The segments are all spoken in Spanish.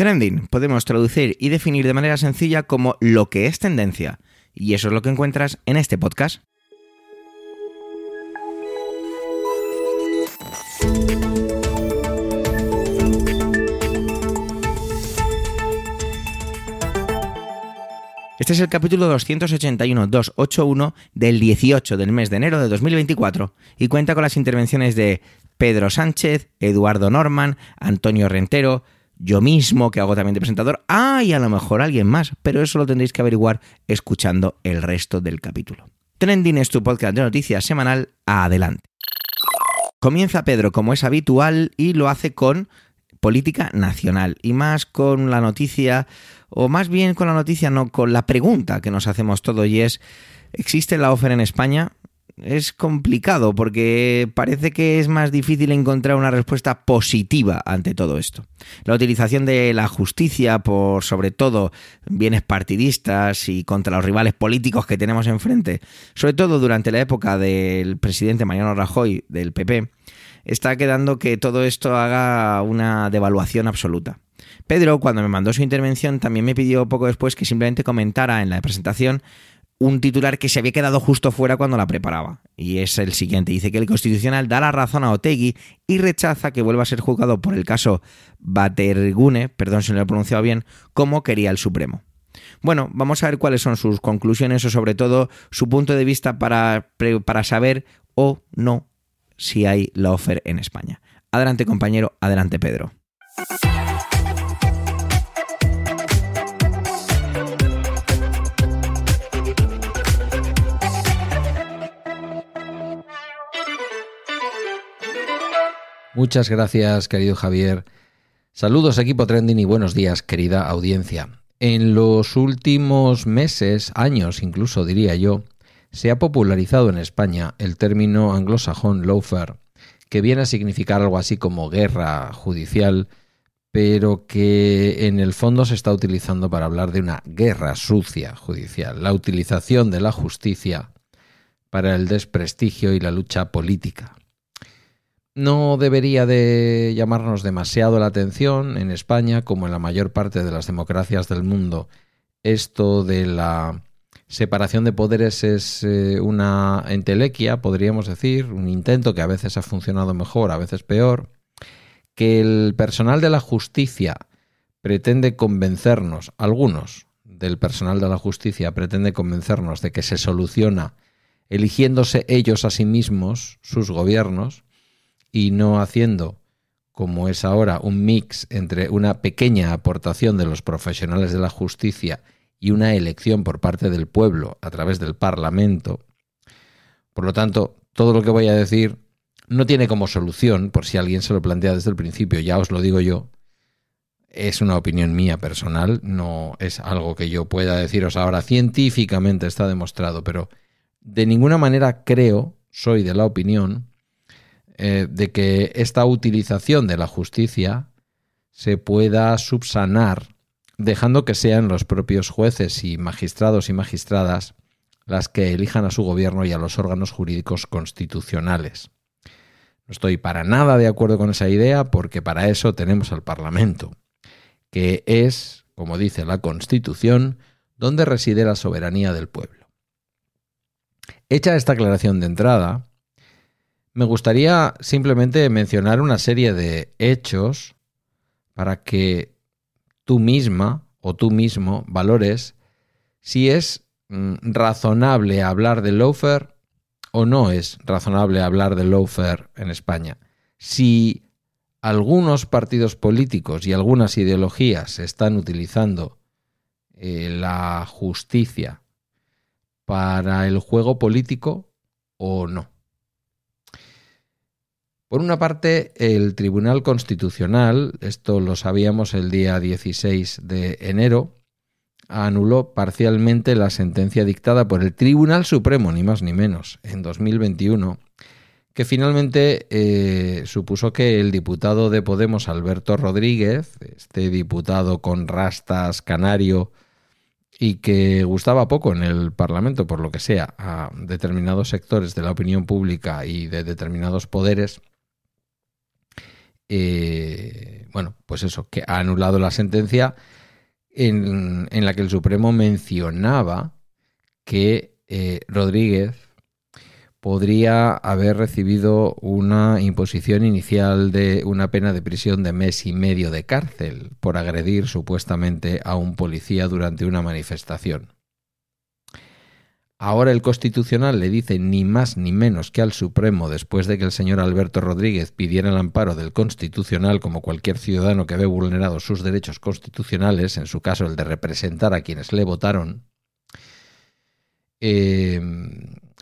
Trending podemos traducir y definir de manera sencilla como lo que es tendencia. Y eso es lo que encuentras en este podcast. Este es el capítulo 281-281 del 18 del mes de enero de 2024 y cuenta con las intervenciones de Pedro Sánchez, Eduardo Norman, Antonio Rentero, yo mismo, que hago también de presentador, ah, y a lo mejor alguien más, pero eso lo tendréis que averiguar escuchando el resto del capítulo. Trending es tu podcast de noticias semanal, adelante. Comienza Pedro como es habitual y lo hace con política nacional y más con la noticia, o más bien con la noticia, no, con la pregunta que nos hacemos todos y es, ¿existe la oferta en España? Es complicado porque parece que es más difícil encontrar una respuesta positiva ante todo esto. La utilización de la justicia por sobre todo bienes partidistas y contra los rivales políticos que tenemos enfrente, sobre todo durante la época del presidente Mariano Rajoy del PP, está quedando que todo esto haga una devaluación absoluta. Pedro, cuando me mandó su intervención, también me pidió poco después que simplemente comentara en la presentación un titular que se había quedado justo fuera cuando la preparaba. Y es el siguiente. Dice que el Constitucional da la razón a Otegui y rechaza que vuelva a ser juzgado por el caso Batergune, perdón si no lo he pronunciado bien, como quería el Supremo. Bueno, vamos a ver cuáles son sus conclusiones o sobre todo su punto de vista para, para saber o no si hay la offer en España. Adelante compañero, adelante Pedro. Muchas gracias, querido Javier. Saludos, equipo trending, y buenos días, querida audiencia. En los últimos meses, años incluso diría yo, se ha popularizado en España el término anglosajón lawfare, que viene a significar algo así como guerra judicial, pero que en el fondo se está utilizando para hablar de una guerra sucia judicial, la utilización de la justicia para el desprestigio y la lucha política no debería de llamarnos demasiado la atención en España, como en la mayor parte de las democracias del mundo. Esto de la separación de poderes es eh, una entelequia, podríamos decir, un intento que a veces ha funcionado mejor, a veces peor, que el personal de la justicia pretende convencernos, algunos del personal de la justicia pretende convencernos de que se soluciona eligiéndose ellos a sí mismos, sus gobiernos, y no haciendo, como es ahora, un mix entre una pequeña aportación de los profesionales de la justicia y una elección por parte del pueblo a través del Parlamento. Por lo tanto, todo lo que voy a decir no tiene como solución, por si alguien se lo plantea desde el principio, ya os lo digo yo, es una opinión mía personal, no es algo que yo pueda deciros ahora científicamente está demostrado, pero de ninguna manera creo, soy de la opinión, eh, de que esta utilización de la justicia se pueda subsanar dejando que sean los propios jueces y magistrados y magistradas las que elijan a su gobierno y a los órganos jurídicos constitucionales. No estoy para nada de acuerdo con esa idea porque para eso tenemos al Parlamento, que es, como dice la Constitución, donde reside la soberanía del pueblo. Hecha esta aclaración de entrada, me gustaría simplemente mencionar una serie de hechos para que tú misma o tú mismo valores si es mm, razonable hablar de lawfare o no es razonable hablar de lawfare en España. Si algunos partidos políticos y algunas ideologías están utilizando eh, la justicia para el juego político o no. Por una parte, el Tribunal Constitucional, esto lo sabíamos el día 16 de enero, anuló parcialmente la sentencia dictada por el Tribunal Supremo, ni más ni menos, en 2021, que finalmente eh, supuso que el diputado de Podemos, Alberto Rodríguez, este diputado con rastas canario y que gustaba poco en el Parlamento, por lo que sea, a determinados sectores de la opinión pública y de determinados poderes, eh, bueno, pues eso, que ha anulado la sentencia en, la que el Supremo mencionaba que eh, Rodríguez podría haber recibido una imposición inicial de una pena de prisión de mes y medio de cárcel por agredir supuestamente a un policía durante una manifestación. Ahora el Constitucional le dice ni más ni menos que al Supremo, después de que el señor Alberto Rodríguez pidiera el amparo del Constitucional como cualquier ciudadano que ve vulnerados sus derechos constitucionales, en su caso el de representar a quienes le votaron, eh,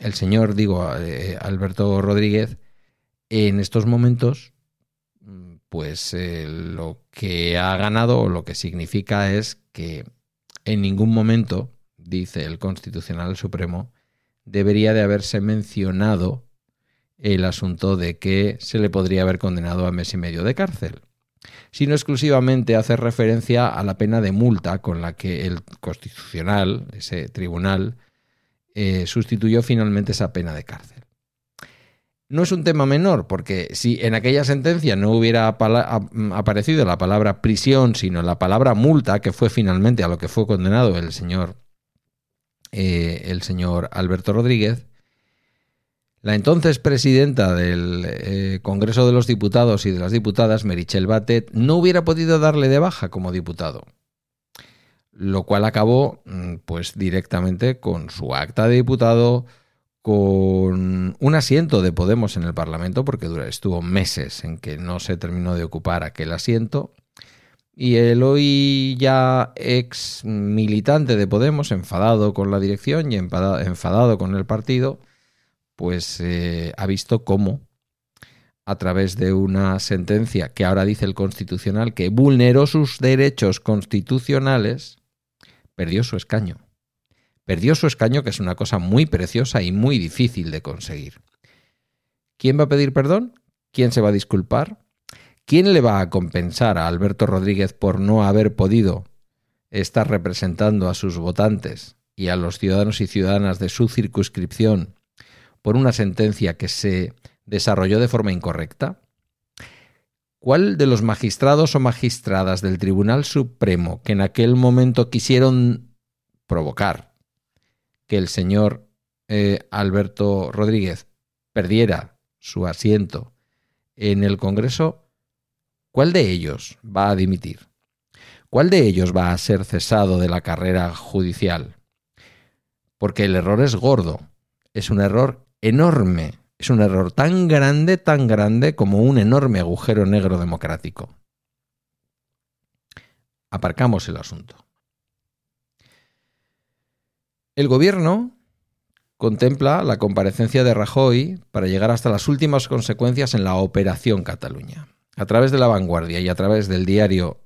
el señor, digo, eh, Alberto Rodríguez, en estos momentos, pues eh, lo que ha ganado o lo que significa es que en ningún momento dice el Constitucional Supremo, debería de haberse mencionado el asunto de que se le podría haber condenado a mes y medio de cárcel, sino exclusivamente hace referencia a la pena de multa con la que el Constitucional, ese tribunal, eh, sustituyó finalmente esa pena de cárcel. No es un tema menor, porque si en aquella sentencia no hubiera aparecido la palabra prisión, sino la palabra multa, que fue finalmente a lo que fue condenado el señor eh, el señor Alberto Rodríguez, la entonces presidenta del eh, Congreso de los Diputados y de las Diputadas, Merichel Batet, no hubiera podido darle de baja como diputado, lo cual acabó mm, pues directamente con su acta de diputado, con un asiento de Podemos en el Parlamento, porque estuvo meses en que no se terminó de ocupar aquel asiento, y el hoy ya ex militante de Podemos, enfadado con la dirección y enfadado con el partido, pues eh, ha visto cómo a través de una sentencia que ahora dice el Constitucional que vulneró sus derechos constitucionales, perdió su escaño. Perdió su escaño, que es una cosa muy preciosa y muy difícil de conseguir. ¿Quién va a pedir perdón? ¿Quién se va a disculpar? ¿Quién le va a compensar a Alberto Rodríguez por no haber podido estar representando a sus votantes y a los ciudadanos y ciudadanas de su circunscripción por una sentencia que se desarrolló de forma incorrecta? ¿Cuál de los magistrados o magistradas del Tribunal Supremo que en aquel momento quisieron provocar que el señor eh, Alberto Rodríguez perdiera su asiento en el Congreso ¿Cuál de ellos va a dimitir? ¿Cuál de ellos va a ser cesado de la carrera judicial? Porque el error es gordo, es un error enorme, es un error tan grande, tan grande como un enorme agujero negro democrático. Aparcamos el asunto. El gobierno contempla la comparecencia de Rajoy para llegar hasta las últimas consecuencias en la Operación Cataluña a través de la vanguardia y a través del diario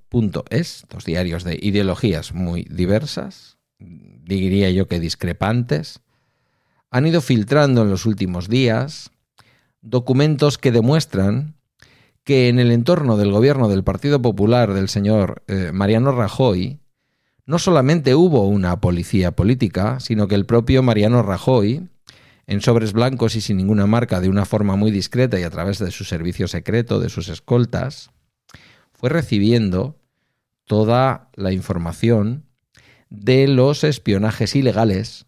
.es, dos diarios de ideologías muy diversas, diría yo que discrepantes, han ido filtrando en los últimos días documentos que demuestran que en el entorno del gobierno del Partido Popular del señor eh, Mariano Rajoy no solamente hubo una policía política, sino que el propio Mariano Rajoy en sobres blancos y sin ninguna marca, de una forma muy discreta y a través de su servicio secreto, de sus escoltas, fue recibiendo toda la información de los espionajes ilegales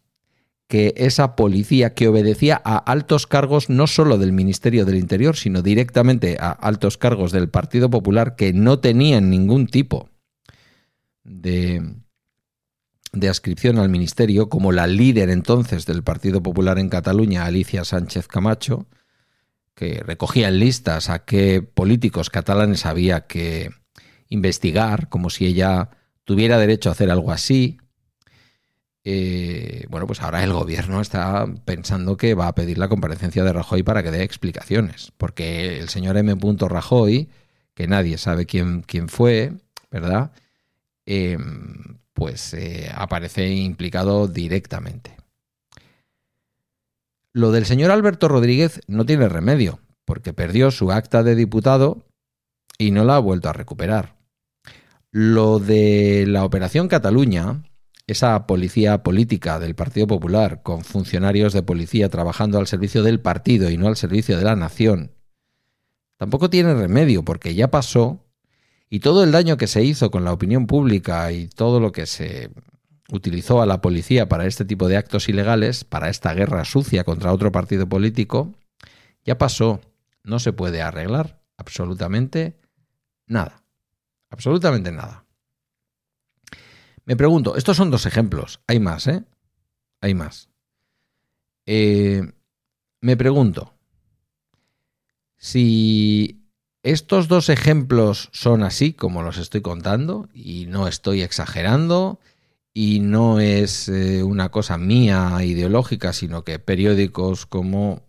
que esa policía que obedecía a altos cargos no solo del Ministerio del Interior, sino directamente a altos cargos del Partido Popular que no tenían ningún tipo de de adscripción al ministerio como la líder entonces del Partido Popular en Cataluña, Alicia Sánchez Camacho, que recogía en listas a qué políticos catalanes había que investigar, como si ella tuviera derecho a hacer algo así. Eh, bueno, pues ahora el gobierno está pensando que va a pedir la comparecencia de Rajoy para que dé explicaciones, porque el señor M. Rajoy, que nadie sabe quién, quién fue, ¿verdad? Eh, pues eh, aparece implicado directamente. Lo del señor Alberto Rodríguez no tiene remedio, porque perdió su acta de diputado y no la ha vuelto a recuperar. Lo de la Operación Cataluña, esa policía política del Partido Popular con funcionarios de policía trabajando al servicio del partido y no al servicio de la nación, tampoco tiene remedio porque ya pasó y todo el daño que se hizo con la opinión pública y todo lo que se utilizó a la policía para este tipo de actos ilegales, para esta guerra sucia contra otro partido político, ya pasó. No se puede arreglar absolutamente nada. Absolutamente nada. Me pregunto, estos son dos ejemplos. Hay más, ¿eh? Hay más. Eh, me pregunto, si estos dos ejemplos son así como los estoy contando, y no estoy exagerando, y no es eh, una cosa mía ideológica, sino que periódicos como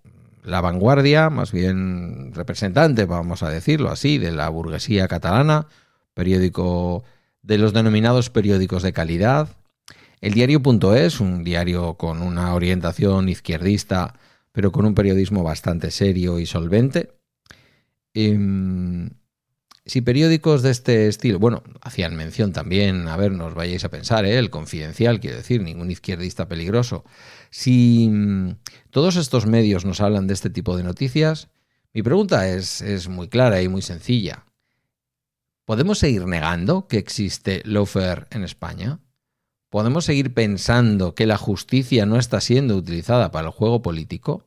La Vanguardia, más bien representante, vamos a decirlo así, de la burguesía catalana, periódico de los denominados periódicos de calidad, el diario.es, un diario con una orientación izquierdista, pero con un periodismo bastante serio y solvente. Em, si periódicos de este estilo, bueno, hacían mención también, a ver, no os vayáis a pensar, ¿eh? el confidencial, quiero decir, ningún izquierdista peligroso. Si mm, todos estos medios nos hablan de este tipo de noticias, mi pregunta es, es muy clara y muy sencilla. ¿Podemos seguir negando que existe lawfare en España? ¿Podemos seguir pensando que la justicia no está siendo utilizada para el juego político?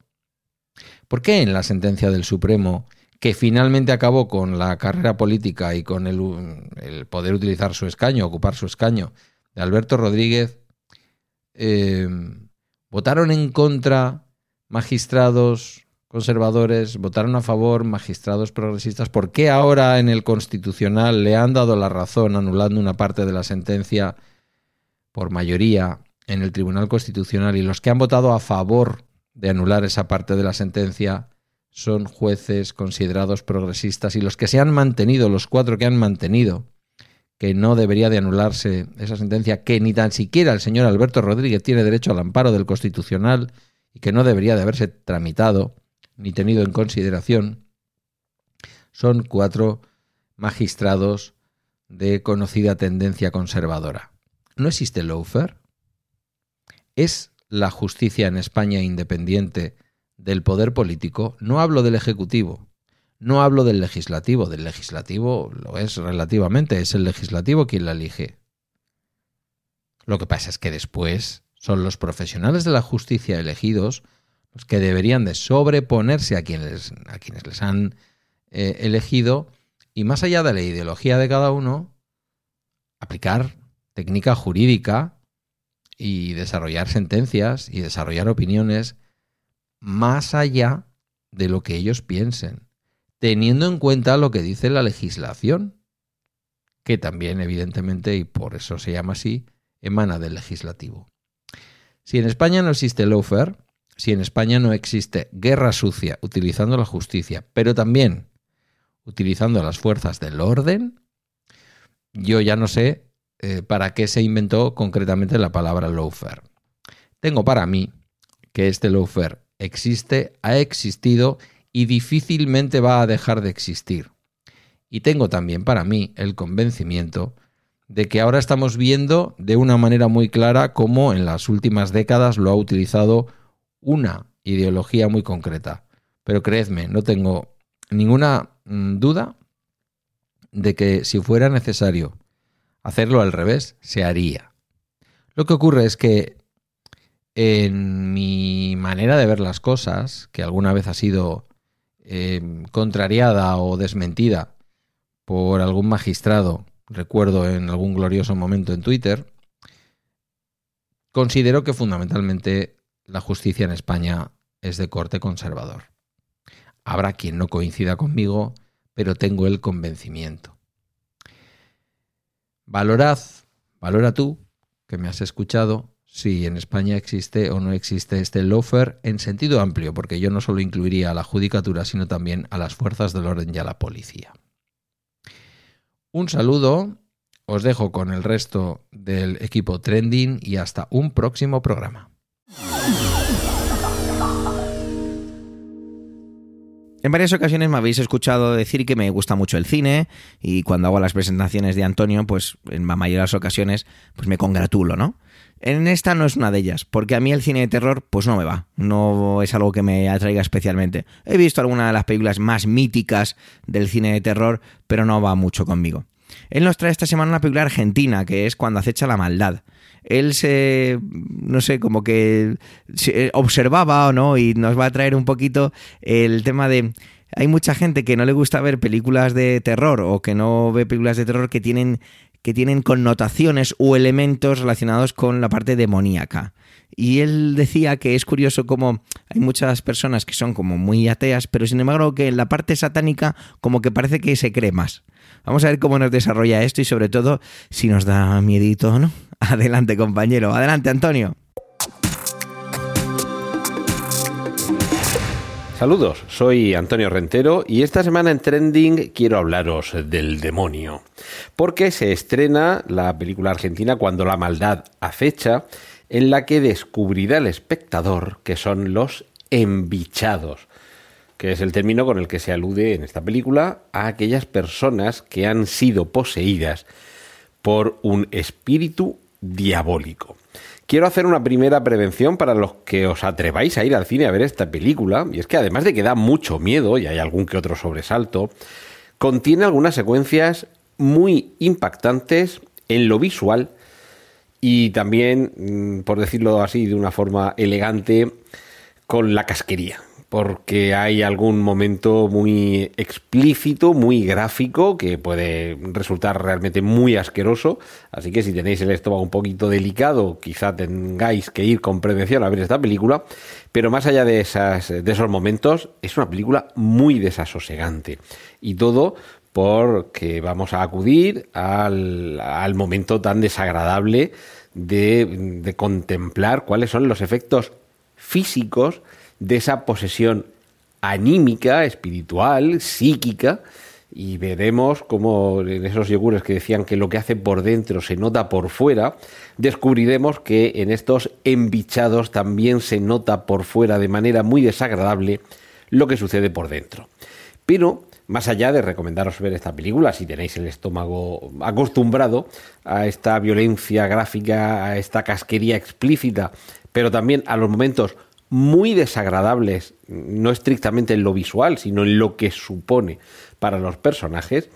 ¿Por qué en la sentencia del Supremo que finalmente acabó con la carrera política y con el, poder utilizar su escaño, ocupar su escaño de Alberto Rodríguez, eh, votaron en contra magistrados conservadores, votaron a favor magistrados progresistas. ¿Por qué ahora en el Constitucional le han dado la razón anulando una parte de la sentencia por mayoría en el Tribunal Constitucional y los que han votado a favor de anular esa parte de la sentencia son jueces considerados progresistas y los que se han mantenido, los cuatro que han mantenido, que no debería de anularse esa sentencia, que ni tan siquiera el señor Alberto Rodríguez tiene derecho al amparo del Constitucional y que no debería de haberse tramitado ni tenido en consideración, son cuatro magistrados de conocida tendencia conservadora. ¿No existe lawfare? ¿Es la justicia en España independiente del poder político, no hablo del Ejecutivo, no hablo del legislativo, del legislativo lo es relativamente, es el legislativo quien la elige. Lo que pasa es que después son los profesionales de la justicia elegidos los que deberían de sobreponerse a quienes, a quienes les han eh, elegido y más allá de la ideología de cada uno, aplicar técnica jurídica y desarrollar sentencias y desarrollar opiniones más allá de lo que ellos piensen, teniendo en cuenta lo que dice la legislación, que también evidentemente, y por eso se llama así, emana del legislativo. Si en España no existe lawfare, si en España no existe guerra sucia utilizando la justicia, pero también utilizando las fuerzas del orden, yo ya no sé eh, para qué se inventó concretamente la palabra lawfare. Tengo para mí que este lawfare existe, ha existido y difícilmente va a dejar de existir. Y tengo también para mí el convencimiento de que ahora estamos viendo de una manera muy clara cómo en las últimas décadas lo ha utilizado una ideología muy concreta. Pero creedme, no tengo ninguna mm, duda de que si fuera necesario hacerlo al revés, se haría. Lo que ocurre es que en mi manera de ver las cosas, que alguna vez ha sido eh, contrariada o desmentida por algún magistrado, recuerdo en algún glorioso momento en Twitter, considero que fundamentalmente la justicia en España es de corte conservador. Habrá quien no coincida conmigo, pero tengo el convencimiento. Valorad, valora tú, que me has escuchado, si en España existe o no existe este lawfare en sentido amplio, porque yo no solo incluiría a la judicatura, sino también a las fuerzas del orden y a la policía. Un saludo, os dejo con el resto del equipo trending y hasta un próximo programa. En varias ocasiones me habéis escuchado decir que me gusta mucho el cine y cuando hago las presentaciones de Antonio, pues en la mayoría de las ocasiones, pues me congratulo, ¿no? En esta no es una de ellas, porque a mí el cine de terror pues no me va, no es algo que me atraiga especialmente. He visto algunas de las películas más míticas del cine de terror, pero no va mucho conmigo. Él nos trae esta semana una película argentina, que es Cuando acecha la maldad. Él se, no sé, como que observaba o no, y nos va a traer un poquito el tema de hay mucha gente que no le gusta ver películas de terror o que no ve películas de terror que tienen que tienen connotaciones o elementos relacionados con la parte demoníaca. Y él decía que es curioso como hay muchas personas que son como muy ateas, pero sin embargo que en la parte satánica como que parece que se cree más. Vamos a ver cómo nos desarrolla esto y sobre todo si nos da miedito o no. Adelante compañero, adelante Antonio. Saludos, soy Antonio Rentero y esta semana en Trending quiero hablaros del demonio. Porque se estrena la película argentina Cuando la maldad acecha, en la que descubrirá el espectador que son los embichados, que es el término con el que se alude en esta película a aquellas personas que han sido poseídas por un espíritu diabólico. Quiero hacer una primera prevención para los que os atreváis a ir al cine a ver esta película, y es que además de que da mucho miedo, y hay algún que otro sobresalto, contiene algunas secuencias muy impactantes en lo visual y también, mm, por decirlo así de una forma elegante, con la casquería porque hay algún momento muy explícito, muy gráfico, que puede resultar realmente muy asqueroso. Así que si tenéis el estómago un poquito delicado, quizá tengáis que ir con prevención a ver esta película. Pero más allá de, esas, de esos momentos, es una película muy desasosegante. Y todo porque vamos a acudir al, al momento tan desagradable de, de contemplar cuáles son los efectos físicos de esa posesión anímica, espiritual, psíquica, y veremos cómo en esos yogures que decían que lo que hace por dentro se nota por fuera, descubriremos que en estos embichados también se nota por fuera de manera muy desagradable lo que sucede por dentro. Pero más allá de recomendaros ver esta película, si tenéis el estómago acostumbrado a esta violencia gráfica, a esta casquería explícita, pero también a los momentos muy desagradables, no estrictamente en lo visual, sino en lo que supone para los personajes,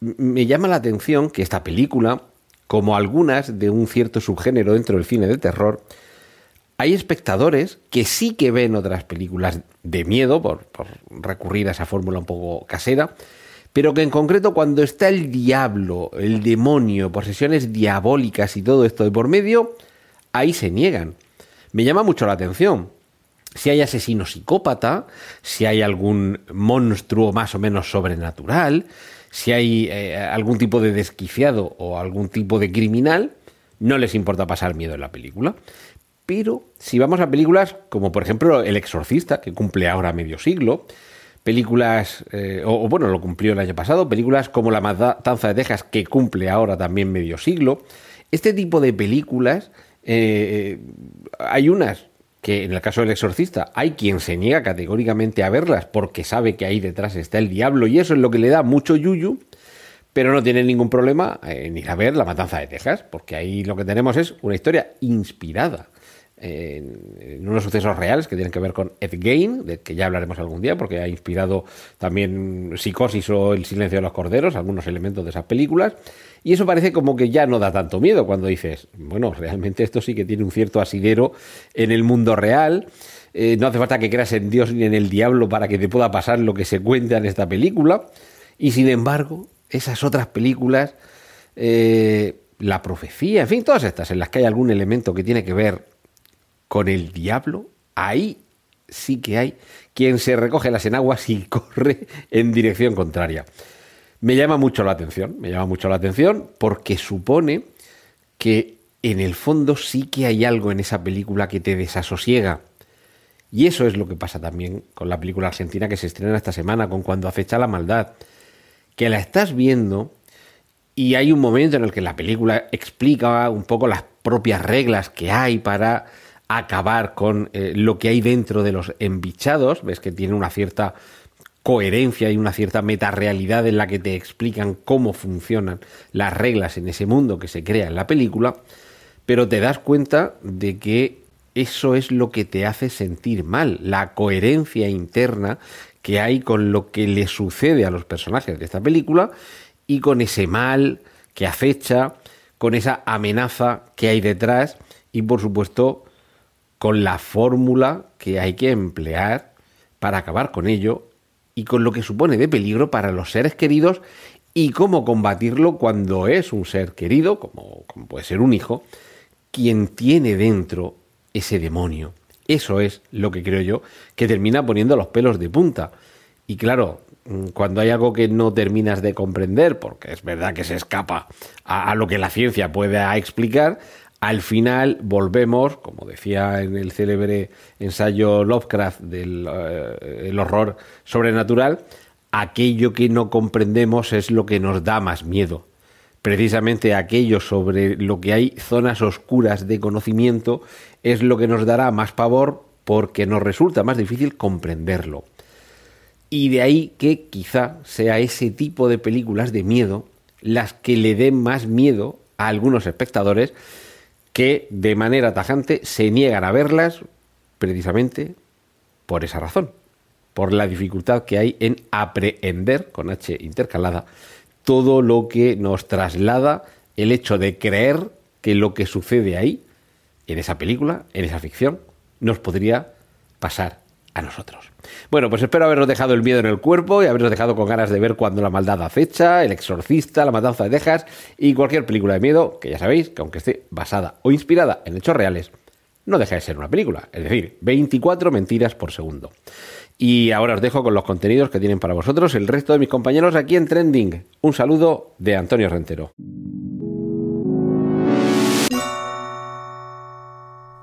me llama la atención que esta película, como algunas de un cierto subgénero dentro del cine de terror, hay espectadores que sí que ven otras películas de miedo, por, recurrir a esa fórmula un poco casera, pero que en concreto cuando está el diablo, el demonio, posesiones diabólicas y todo esto de por medio, ahí se niegan. Me llama mucho la atención, si hay asesino psicópata, si hay algún monstruo más o menos sobrenatural, si hay eh, algún tipo de desquiciado o algún tipo de criminal, no les importa pasar miedo en la película. Pero si vamos a películas como por ejemplo El Exorcista, que cumple ahora medio siglo, películas, eh, o, bueno, lo cumplió el año pasado, películas como La Matanza de Texas, que cumple ahora también medio siglo, este tipo de películas, eh, hay unas que en el caso del exorcista hay quien se niega categóricamente a verlas porque sabe que ahí detrás está el diablo y eso es lo que le da mucho yuyu, pero no tiene ningún problema en ir a ver La Matanza de Texas, porque ahí lo que tenemos es una historia inspirada en, unos sucesos reales que tienen que ver con Ed Gein, de que ya hablaremos algún día, porque ha inspirado también Psicosis o El silencio de los corderos, algunos elementos de esas películas. Y eso parece como que ya no da tanto miedo cuando dices, bueno, realmente esto sí que tiene un cierto asidero en el mundo real. Eh, no hace falta que creas en Dios ni en el diablo para que te pueda pasar lo que se cuenta en esta película. Y sin embargo, esas otras películas, eh, la profecía, en fin, todas estas en las que hay algún elemento que tiene que ver con el diablo, ahí sí que hay quien se recoge las enaguas y corre en dirección contraria. Me llama mucho la atención, me llama mucho la atención porque supone que en el fondo sí que hay algo en esa película que te desasosiega. Y eso es lo que pasa también con la película argentina que se estrena esta semana, con Cuando acecha la maldad. Que la estás viendo y hay un momento en el que la película explica un poco las propias reglas que hay para acabar con eh, lo que hay dentro de los embichados. Ves que tiene una cierta coherencia y una cierta metarealidad en la que te explican cómo funcionan las reglas en ese mundo que se crea en la película, pero te das cuenta de que eso es lo que te hace sentir mal, la coherencia interna que hay con lo que le sucede a los personajes de esta película y con ese mal que acecha, con esa amenaza que hay detrás y por supuesto con la fórmula que hay que emplear para acabar con ello y con lo que supone de peligro para los seres queridos y cómo combatirlo cuando es un ser querido, como, puede ser un hijo, quien tiene dentro ese demonio. Eso es lo que creo yo que termina poniendo los pelos de punta. Y claro, mm, cuando hay algo que no terminas de comprender, porque es verdad que se escapa a, a lo que la ciencia puede explicar, al final volvemos, como decía en el célebre ensayo Lovecraft del eh, horror sobrenatural, aquello que no comprendemos es lo que nos da más miedo. Precisamente aquello sobre lo que hay zonas oscuras de conocimiento es lo que nos dará más pavor porque nos resulta más difícil comprenderlo. Y de ahí que quizá sea ese tipo de películas de miedo las que le den más miedo a algunos espectadores que de manera tajante se niegan a verlas precisamente por esa razón, por la dificultad que hay en aprehender, con H intercalada, todo lo que nos traslada el hecho de creer que lo que sucede ahí, en esa película, en esa ficción, nos podría pasar a nosotros. Bueno, pues espero haberos dejado el miedo en el cuerpo y haberos dejado con ganas de ver cuando la maldad acecha, El Exorcista, La Matanza de Texas y cualquier película de miedo que ya sabéis que aunque esté basada o inspirada en hechos reales, no deja de ser una película, es decir, 24 mentiras por segundo. Y ahora os dejo con los contenidos que tienen para vosotros el resto de mis compañeros aquí en Trending. Un saludo de Antonio Rentero.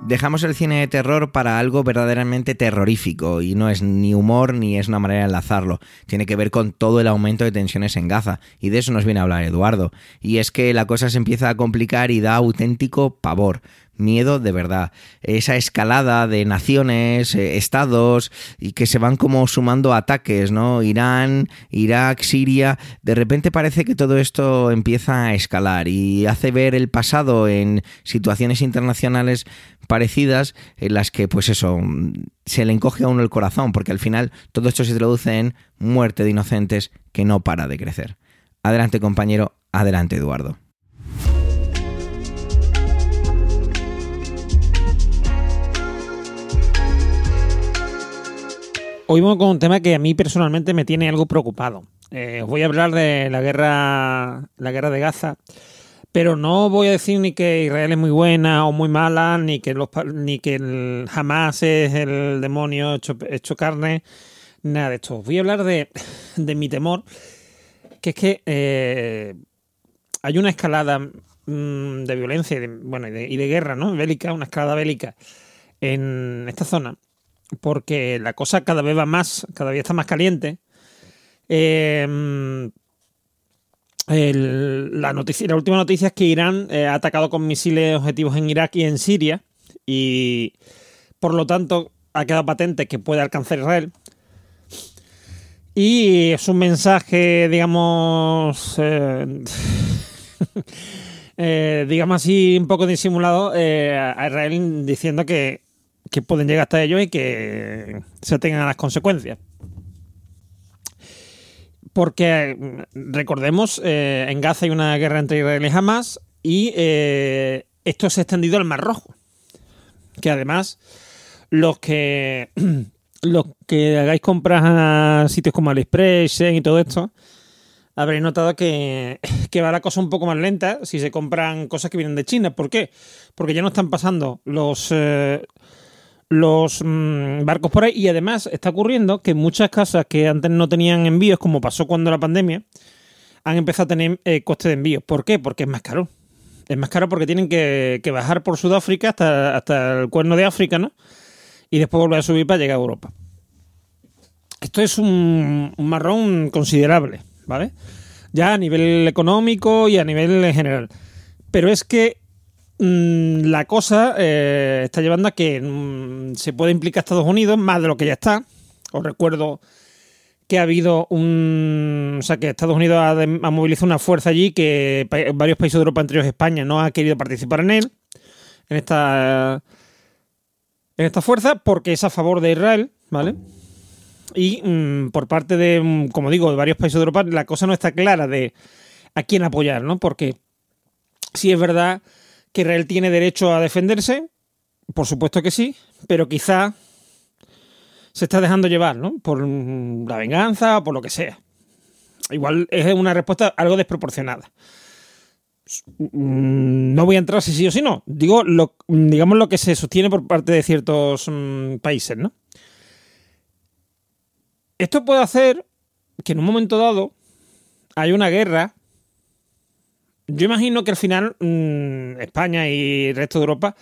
Dejamos el cine de terror para algo verdaderamente terrorífico y no es ni humor ni es una manera de enlazarlo. Tiene que ver con todo el aumento de tensiones en Gaza y de eso nos viene a hablar Eduardo. Y es que la cosa se empieza a complicar y da auténtico pavor miedo de verdad. Esa escalada de naciones, eh, estados, y que se van como sumando ataques, ¿no? Irán, Irak, Siria. De repente parece que todo esto empieza a escalar y hace ver el pasado en situaciones internacionales parecidas en las que, pues eso, se le encoge a uno el corazón, porque al final todo esto se traduce en muerte de inocentes que no para de crecer. Adelante compañero, adelante Eduardo. Hoy vamos con un tema que a mí personalmente me tiene algo preocupado. Eh, os voy a hablar de la guerra, la guerra de Gaza, pero no voy a decir ni que Israel es muy buena o muy mala, ni que los, ni que el Hamas es el demonio hecho, carne, nada de esto. Voy a hablar de, mi temor, que es que eh, hay una escalada mm, de violencia y de, bueno, y de, y de guerra, ¿no? Bélica, una escalada bélica en esta zona porque la cosa cada vez va más, cada vez está más caliente. Em, la, noticia, la última noticia es que Irán eh, ha atacado con misiles objetivos en Irak y en Siria y por lo tanto ha quedado patente que puede alcanzar Israel. Y es un mensaje, digamos, eh, eh, digamos así, un poco disimulado a Israel diciendo que que pueden llegar hasta ellos y que se tengan las consecuencias. Porque recordemos, eh, en Gaza hay una guerra entre Israel y Hamas y eh, esto se ha extendido al Mar Rojo. Que además, los que los que hagáis compras a sitios como AliExpress y todo esto, habréis notado que, que, va la cosa un poco más lenta si se compran cosas que vienen de China. ¿Por qué? Porque ya no están pasando los, eh, los mm, barcos por ahí y además está ocurriendo que muchas casas que antes no tenían envíos, como pasó cuando la pandemia, han empezado a tener eh, coste de envío. ¿Por qué? Porque es más caro. Es más caro porque tienen que, bajar por Sudáfrica hasta, hasta el cuerno de África, ¿no? Y después volver a subir para llegar a Europa. Esto es un, un marrón considerable, ¿vale? Ya a nivel económico y a nivel general. Pero es que la cosa eh, está llevando a que mm, se puede implicar Estados Unidos más de lo que ya está. Os recuerdo que ha habido un. O sea, que Estados Unidos ha, movilizado una fuerza allí que varios países de Europa, entre ellos España, no ha querido participar en él, en esta. En esta fuerza, porque es a favor de Israel, ¿vale? Y mm, por parte de, mm, como digo, de varios países de Europa, la cosa no está clara de a quién apoyar, ¿no? Porque si es verdad que Israel tiene derecho a defenderse, por supuesto que sí, pero quizá se está dejando llevar, ¿no? Por la venganza por lo que sea. Igual es una respuesta algo desproporcionada. Mm, no voy a entrar si sí o si no. Digo, lo, digamos lo que se sostiene por parte de ciertos mm, países, ¿no? Esto puede hacer que en un momento dado haya una guerra. Yo imagino que al final mm, España y el resto de Europa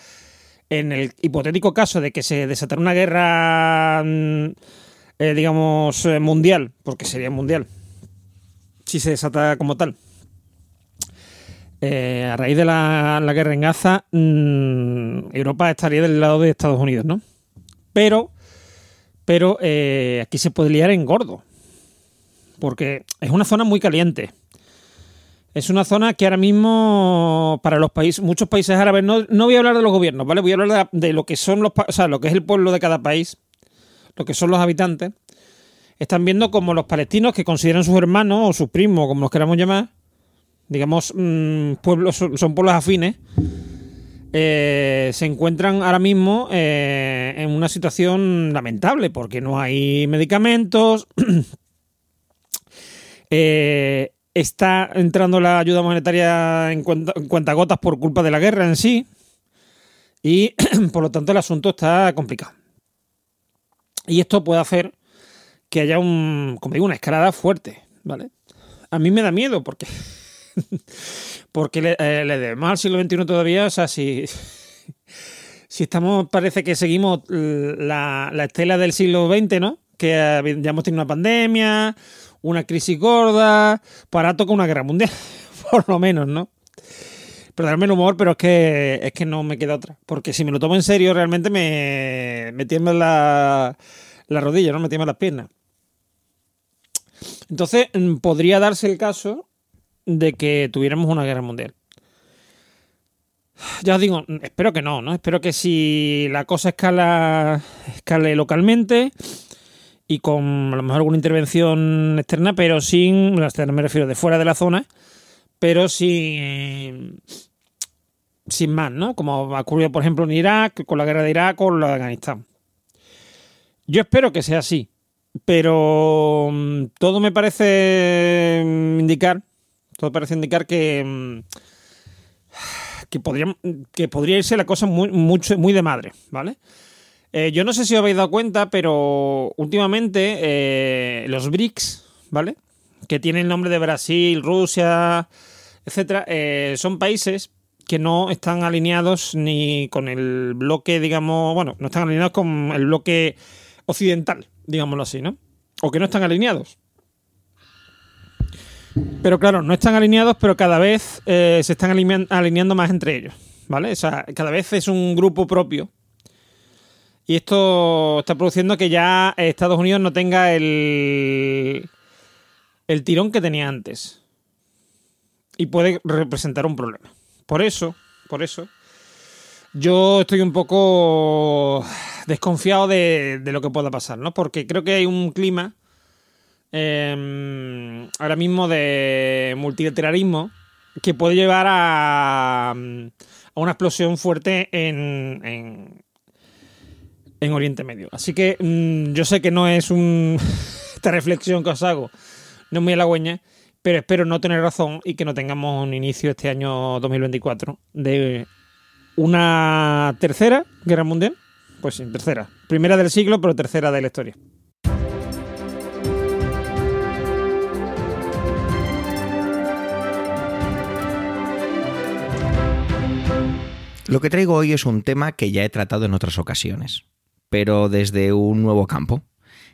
en el hipotético caso de que se desatara una guerra, mm, eh, digamos, eh, mundial, porque sería mundial, si se desata como tal, eh, a raíz de la, guerra en Gaza, mm, Europa estaría del lado de Estados Unidos, ¿no? Pero, pero aquí se puede liar en gordo, porque es una zona muy caliente. Es una zona que ahora mismo, para los países, muchos países árabes, no, voy a hablar de los gobiernos, ¿vale? Voy a hablar de, lo que son los, o sea, lo que es el pueblo de cada país, lo que son los habitantes. Están viendo como los palestinos, que consideran sus hermanos o sus primos, como los queramos llamar, digamos, mm, pueblos, son, pueblos afines, eh, se encuentran ahora mismo eh, en una situación lamentable, porque no hay medicamentos. eh, está entrando la ayuda monetaria en, cuentagotas por culpa de la guerra en sí. Y por lo tanto el asunto está complicado. Y esto puede hacer que haya un, como digo, una escalada fuerte, ¿vale? A mí me da miedo porque porque le, eh, debemos al siglo XXI todavía, o sea, si, si estamos, parece que seguimos la, la estela del siglo XX, ¿no? Que ya hemos tenido una pandemia, una crisis gorda, para tocar una guerra mundial, por lo menos, ¿no? Pero darme el humor, pero es que, es que no me queda otra. Porque si me lo tomo en serio, realmente me, me tiembla la, la rodilla, ¿no? Me tiembla las piernas. Entonces, mm, podría darse el caso de que tuviéramos una guerra mundial. Ya os digo, espero que no, ¿no? Espero que si la cosa escala, escale localmente, y con a lo mejor alguna intervención externa, pero sin, externa me refiero de fuera de la zona, pero sin, sin más, ¿no? Como ha ocurrido, por ejemplo, en Irak, con la guerra de Irak o la de Afganistán. Yo espero que sea así, pero mm, todo me parece mm, indicar, todo parece indicar que, mm, que, podría, que podría irse la cosa mucho, muy de madre, ¿vale? Eh, yo no sé si os habéis dado cuenta, pero últimamente eh, los BRICS, ¿vale? Que tienen el nombre de Brasil, Rusia, etcétera, eh, son países que no están alineados ni con el bloque, digamos, bueno, no están alineados con el bloque occidental, digámoslo así, ¿no? O que no están alineados. Pero claro, no están alineados, pero cada vez se están alineando más entre ellos, ¿vale? O sea, cada vez es un grupo propio y esto está produciendo que ya Estados Unidos no tenga el, el tirón que tenía antes. Y puede representar un problema. Por eso, por eso, yo estoy un poco desconfiado de, lo que pueda pasar, ¿no? Porque creo que hay un clima em, ahora mismo de multilateralismo que puede llevar a, a una explosión fuerte en, en Oriente Medio. Así que mm, yo sé que no es un esta reflexión que os hago, no es muy halagüeña, pero espero no tener razón y que no tengamos un inicio este año 2024 de una tercera guerra mundial. Pues sí, tercera. Primera del siglo, pero tercera de la historia. Lo que traigo hoy es un tema que ya he tratado en otras ocasiones pero desde un nuevo campo.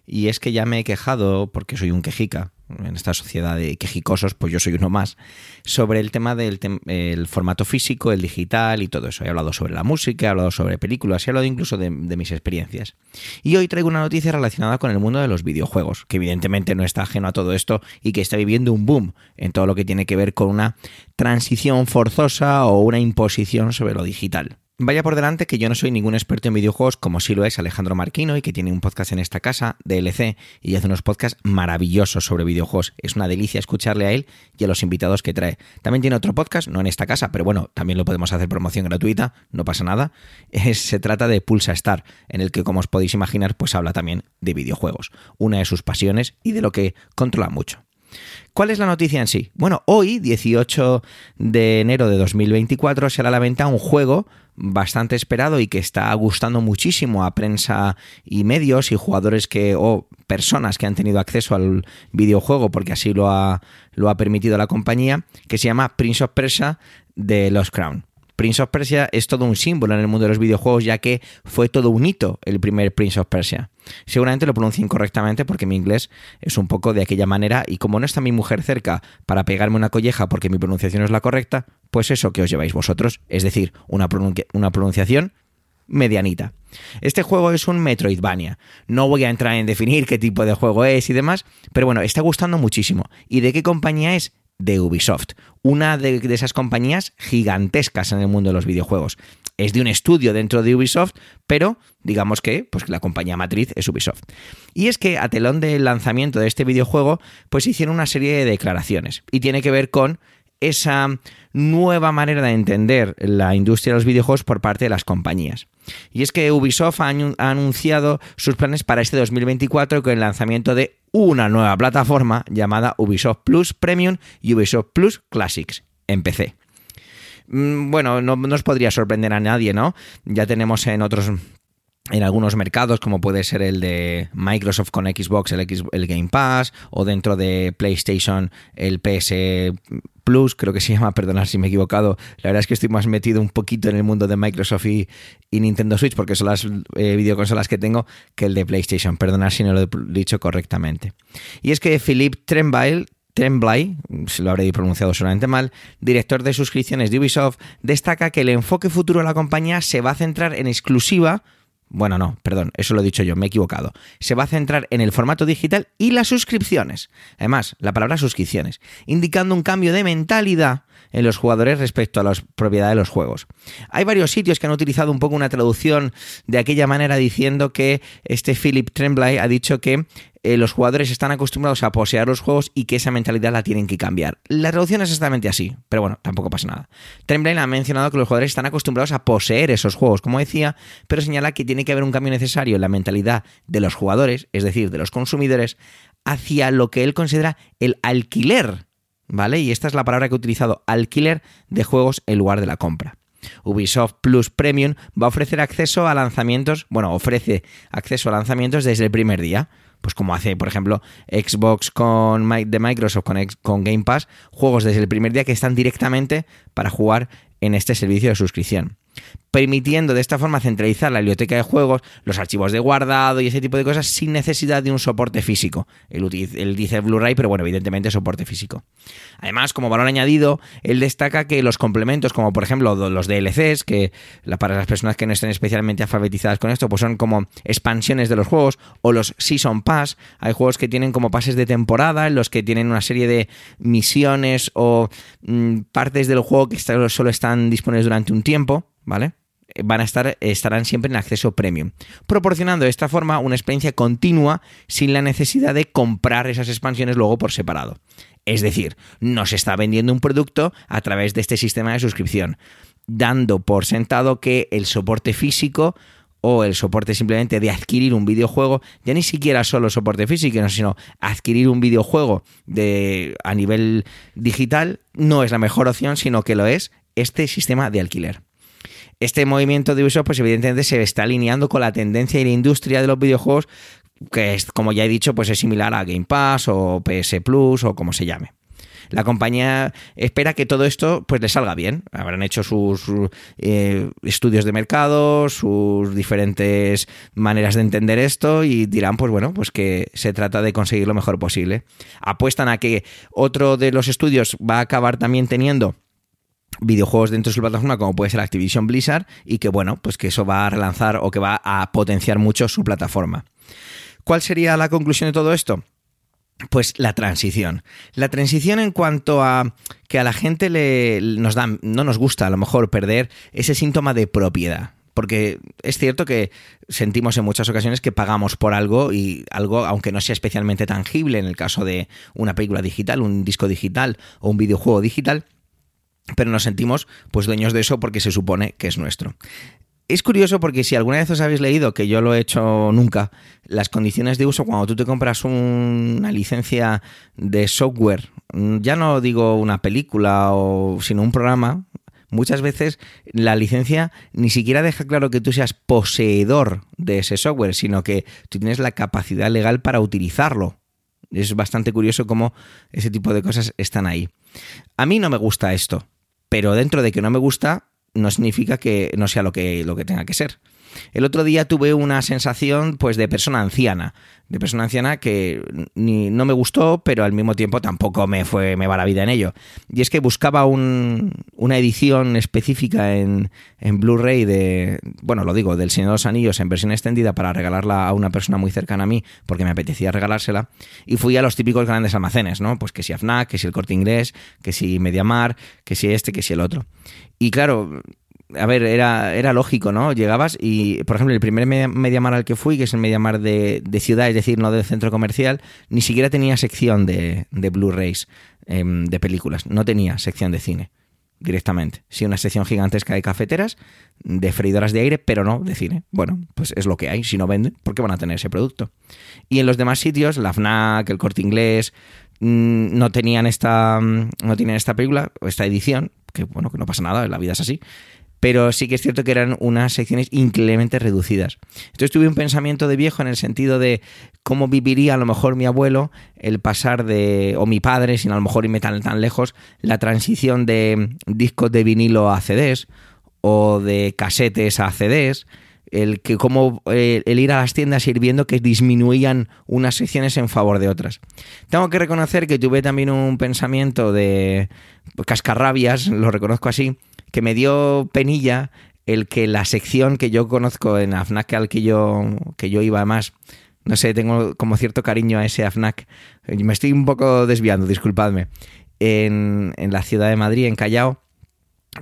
Y es que ya me he quejado, porque soy un quejica, en esta sociedad de quejicosos, pues yo soy uno más, sobre el tema del el formato físico, el digital y todo eso. He hablado sobre la música, he hablado sobre películas, he hablado incluso de mis experiencias. Y hoy traigo una noticia relacionada con el mundo de los videojuegos, que evidentemente no está ajeno a todo esto y que está viviendo un boom en todo lo que tiene que ver con una transición forzosa o una imposición sobre lo digital. Vaya por delante que yo no soy ningún experto en videojuegos como sí lo es Alejandro Marquino y que tiene un podcast en esta casa, DLC, y hace unos podcasts maravillosos sobre videojuegos. Es una delicia escucharle a él y a los invitados que trae. También tiene otro podcast, no en esta casa, pero bueno, también lo podemos hacer promoción gratuita, no pasa nada. se trata de Pulsa Star, en el que como os podéis imaginar, pues habla también de videojuegos, una de sus pasiones y de lo que controla mucho. ¿Cuál es la noticia en sí? Bueno, hoy, 18 de enero de 2024, será la venta un juego bastante esperado y que está gustando muchísimo a prensa y medios y jugadores que o personas que han tenido acceso al videojuego porque así lo ha, lo ha permitido la compañía, que se llama Prince of Persia de Lost Crown. Prince of Persia es todo un símbolo en el mundo de los videojuegos, ya que fue todo un hito el primer Prince of Persia. Seguramente lo pronuncio incorrectamente porque mi inglés es un poco de aquella manera y como no está mi mujer cerca para pegarme una colleja porque mi pronunciación es la correcta, pues eso que os lleváis vosotros, es decir, una, una pronunciación medianita. Este juego es un Metroidvania. No voy a entrar en definir qué tipo de juego es y demás, pero bueno, está gustando muchísimo. ¿Y de qué compañía es? De Ubisoft, una de, esas compañías gigantescas en el mundo de los videojuegos. Es de un estudio dentro de Ubisoft, pero digamos que pues, la compañía matriz es Ubisoft. Y es que a telón del lanzamiento de este videojuego, pues hicieron una serie de declaraciones y tiene que ver con esa nueva manera de entender la industria de los videojuegos por parte de las compañías. Y es que Ubisoft ha anunciado sus planes para este 2024 con el lanzamiento de una nueva plataforma llamada Ubisoft Plus Premium y Ubisoft Plus Classics en PC. Mm, bueno, no nos podría sorprender a nadie, ¿no? Ya tenemos en otros en algunos mercados, como puede ser el de Microsoft con Xbox, el, el Game Pass, o dentro de PlayStation, el PS Plus, creo que se llama, perdonad si me he equivocado. La verdad es que estoy más metido un poquito en el mundo de Microsoft y, Nintendo Switch, porque son las eh, videoconsolas que tengo, que el de PlayStation. Perdonad si no lo he dicho correctamente. Y es que Philip Tremblay, si lo habré pronunciado solamente mal, director de suscripciones de Ubisoft, destaca que el enfoque futuro de la compañía se va a centrar en exclusiva bueno, no, perdón, eso lo he dicho yo, me he equivocado. Se va a centrar en el formato digital y las suscripciones. Además, la palabra suscripciones, indicando un cambio de mentalidad en los jugadores respecto a la propiedad de los juegos. Hay varios sitios que han utilizado un poco una traducción de aquella manera diciendo que este Philip Tremblay ha dicho que eh, los jugadores están acostumbrados a poseer los juegos y que esa mentalidad la tienen que cambiar. La traducción es exactamente así, pero bueno, tampoco pasa nada. Tremblay ha mencionado que los jugadores están acostumbrados a poseer esos juegos, como decía, pero señala que tiene que haber un cambio necesario en la mentalidad de los jugadores, es decir, de los consumidores, hacia lo que él considera el alquiler ¿vale? Y esta es la palabra que he utilizado, alquiler de juegos en lugar de la compra. Ubisoft Plus Premium va a ofrecer acceso a lanzamientos, bueno, ofrece acceso a lanzamientos desde el primer día, pues como hace, por ejemplo, Xbox con de Microsoft con, con Game Pass, juegos desde el primer día que están directamente para jugar en este servicio de suscripción permitiendo de esta forma centralizar la biblioteca de juegos, los archivos de guardado y ese tipo de cosas sin necesidad de un soporte físico. Él, dice Blu-ray, pero bueno, evidentemente soporte físico. Además, como valor añadido, él destaca que los complementos, como por ejemplo los DLCs, que para las personas que no estén especialmente alfabetizadas con esto, pues son como expansiones de los juegos, o los Season Pass, hay juegos que tienen como pases de temporada, en los que tienen una serie de misiones o mm, partes del juego que solo están disponibles durante un tiempo ¿vale? Van a estar, estarán siempre en acceso premium, proporcionando de esta forma una experiencia continua sin la necesidad de comprar esas expansiones luego por separado. Es decir, no se está vendiendo un producto a través de este sistema de suscripción, dando por sentado que el soporte físico o el soporte simplemente de adquirir un videojuego, ya ni siquiera solo soporte físico, sino adquirir un videojuego de, a nivel digital, no es la mejor opción, sino que lo es este sistema de alquiler. Este movimiento de Ubisoft, pues evidentemente se está alineando con la tendencia y la industria de los videojuegos, que es, como ya he dicho, pues es similar a Game Pass o PS Plus o como se llame. la compañía espera que todo esto pues le salga bien. Habrán hecho sus eh, estudios de mercado, sus diferentes maneras de entender esto y dirán, pues bueno, pues que se trata de conseguir lo mejor posible. Apuestan a que otro de los estudios va a acabar también teniendo videojuegos dentro de su plataforma como puede ser Activision Blizzard y que bueno, pues que eso va a relanzar o que va a potenciar mucho su plataforma. ¿Cuál sería la conclusión de todo esto? Pues la transición. La transición en cuanto a que a la gente le, nos da, no nos gusta a lo mejor perder ese síntoma de propiedad. Porque es cierto que sentimos en muchas ocasiones que pagamos por algo y algo, aunque no sea especialmente tangible en el caso de una película digital, un disco digital o un videojuego digital, pero nos sentimos pues dueños de eso porque se supone que es nuestro. Es curioso porque si alguna vez os habéis leído, que yo lo he hecho nunca, las condiciones de uso cuando tú te compras una licencia de software, ya no digo una película o sino un programa, muchas veces la licencia ni siquiera deja claro que tú seas poseedor de ese software, sino que tú tienes la capacidad legal para utilizarlo. Es bastante curioso cómo ese tipo de cosas están ahí. A mí no me gusta esto pero dentro de que no me gusta, no significa que no sea lo que, lo que tenga que ser. El otro día tuve una sensación pues de persona anciana, de persona anciana que ni, no me gustó, pero al mismo tiempo tampoco me fue me va la vida en ello. Y es que buscaba una edición específica en, en Blu-ray de, bueno, lo digo, del Señor de los Anillos en versión extendida para regalarla a una persona muy cercana a mí, porque me apetecía regalársela, y fui a los típicos grandes almacenes, ¿no? Pues que si AFNAC, que si el Corte Inglés, que si Mediamar, que si este, que si el otro. Y claro, a ver, era, era lógico, ¿no? Llegabas y, por ejemplo, el primer Mediamar al que fui, que es el Mediamar de, de ciudad, es decir, no del centro comercial, ni siquiera tenía sección de, de Blu-rays em, de películas, no tenía sección de cine directamente. Sí, una sección gigantesca de cafeteras, de freidoras de aire, pero no de cine. Bueno, pues es lo que hay. Si no venden, ¿por qué van a tener ese producto? Y en los demás sitios, la FNAC, el Corte Inglés, mm, no tenían esta, mm, no tenían esta película, esta edición, que bueno, que no pasa nada, la vida es así pero sí que es cierto que eran unas secciones increíblemente reducidas. Entonces tuve un pensamiento de viejo en el sentido de cómo viviría a lo mejor mi abuelo el pasar de, o mi padre, sin a lo mejor irme tan, tan lejos, la transición de discos de vinilo a CDs o de casetes a CDs, el que como eh, el ir a las tiendas ir viendo que disminuían unas secciones en favor de otras. Tengo que reconocer que tuve también un pensamiento de cascarrabias, lo reconozco así, que me dio penilla el que la sección que yo conozco en AFNAC al que yo, que yo iba más, no sé, tengo como cierto cariño a ese AFNAC. Me estoy un poco desviando, disculpadme. En, la ciudad de Madrid, en Callao,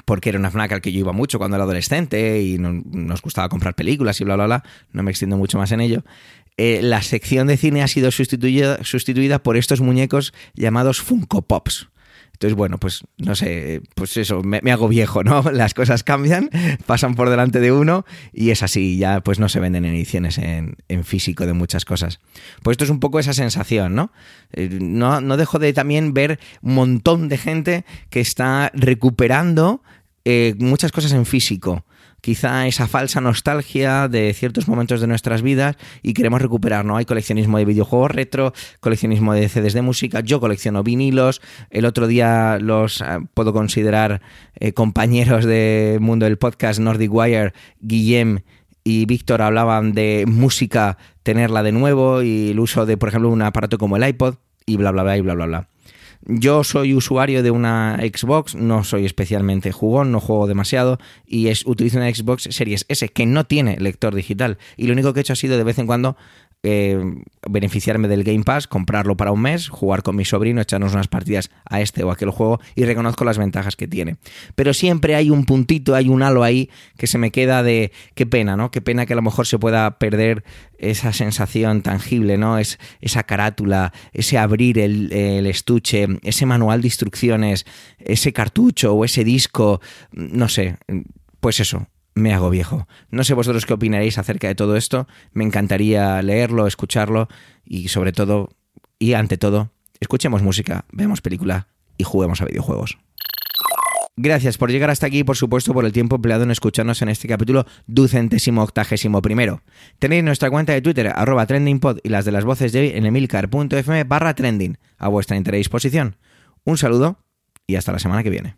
porque era una FNAC al que yo iba mucho cuando era adolescente y nos gustaba comprar películas y bla, bla, bla. No me extiendo mucho más en ello. Eh, la sección de cine ha sido sustituida, sustituida por estos muñecos llamados Funko Pops. Entonces, bueno, pues no sé, pues eso, me, hago viejo, ¿no? Las cosas cambian, pasan por delante de uno y es así, ya pues no se venden ediciones en, físico de muchas cosas. Pues esto es un poco esa sensación, ¿no? Eh, no, no dejo de también ver un montón de gente que está recuperando eh, muchas cosas en físico quizá esa falsa nostalgia de ciertos momentos de nuestras vidas y queremos recuperar, ¿no? Hay coleccionismo de videojuegos retro, coleccionismo de CDs de música, yo colecciono vinilos, el otro día los eh, puedo considerar eh, compañeros del mundo del podcast Nordic Wire, Guillem y Víctor hablaban de música, tenerla de nuevo y el uso de, por ejemplo, un aparato como el iPod y bla, bla, bla, y bla, bla, bla. Yo soy usuario de una Xbox, no soy especialmente jugón, no juego demasiado y es, utilizo una Xbox Series S que no tiene lector digital. Y lo único que he hecho ha sido de vez en cuando eh, beneficiarme del Game Pass, comprarlo para un mes, jugar con mi sobrino, echarnos unas partidas a este o aquel juego y reconozco las ventajas que tiene. Pero siempre hay un puntito, hay un halo ahí que se me queda de qué pena, ¿no? Qué pena que a lo mejor se pueda perder esa sensación tangible, ¿no? Es esa carátula, ese abrir el, el estuche, ese manual de instrucciones, ese cartucho o ese disco, no sé, pues eso, me hago viejo. No sé vosotros qué opinaréis acerca de todo esto. Me encantaría leerlo, escucharlo y sobre todo, y ante todo, escuchemos música, veamos película y juguemos a videojuegos. Gracias por llegar hasta aquí por supuesto por el tiempo empleado en escucharnos en este capítulo ducentésimo octagésimo primero. Tenéis nuestra cuenta de Twitter arroba trendingpod y las de las voces de hoy en emilcar.fm barra trending a vuestra entera disposición. Un saludo y hasta la semana que viene.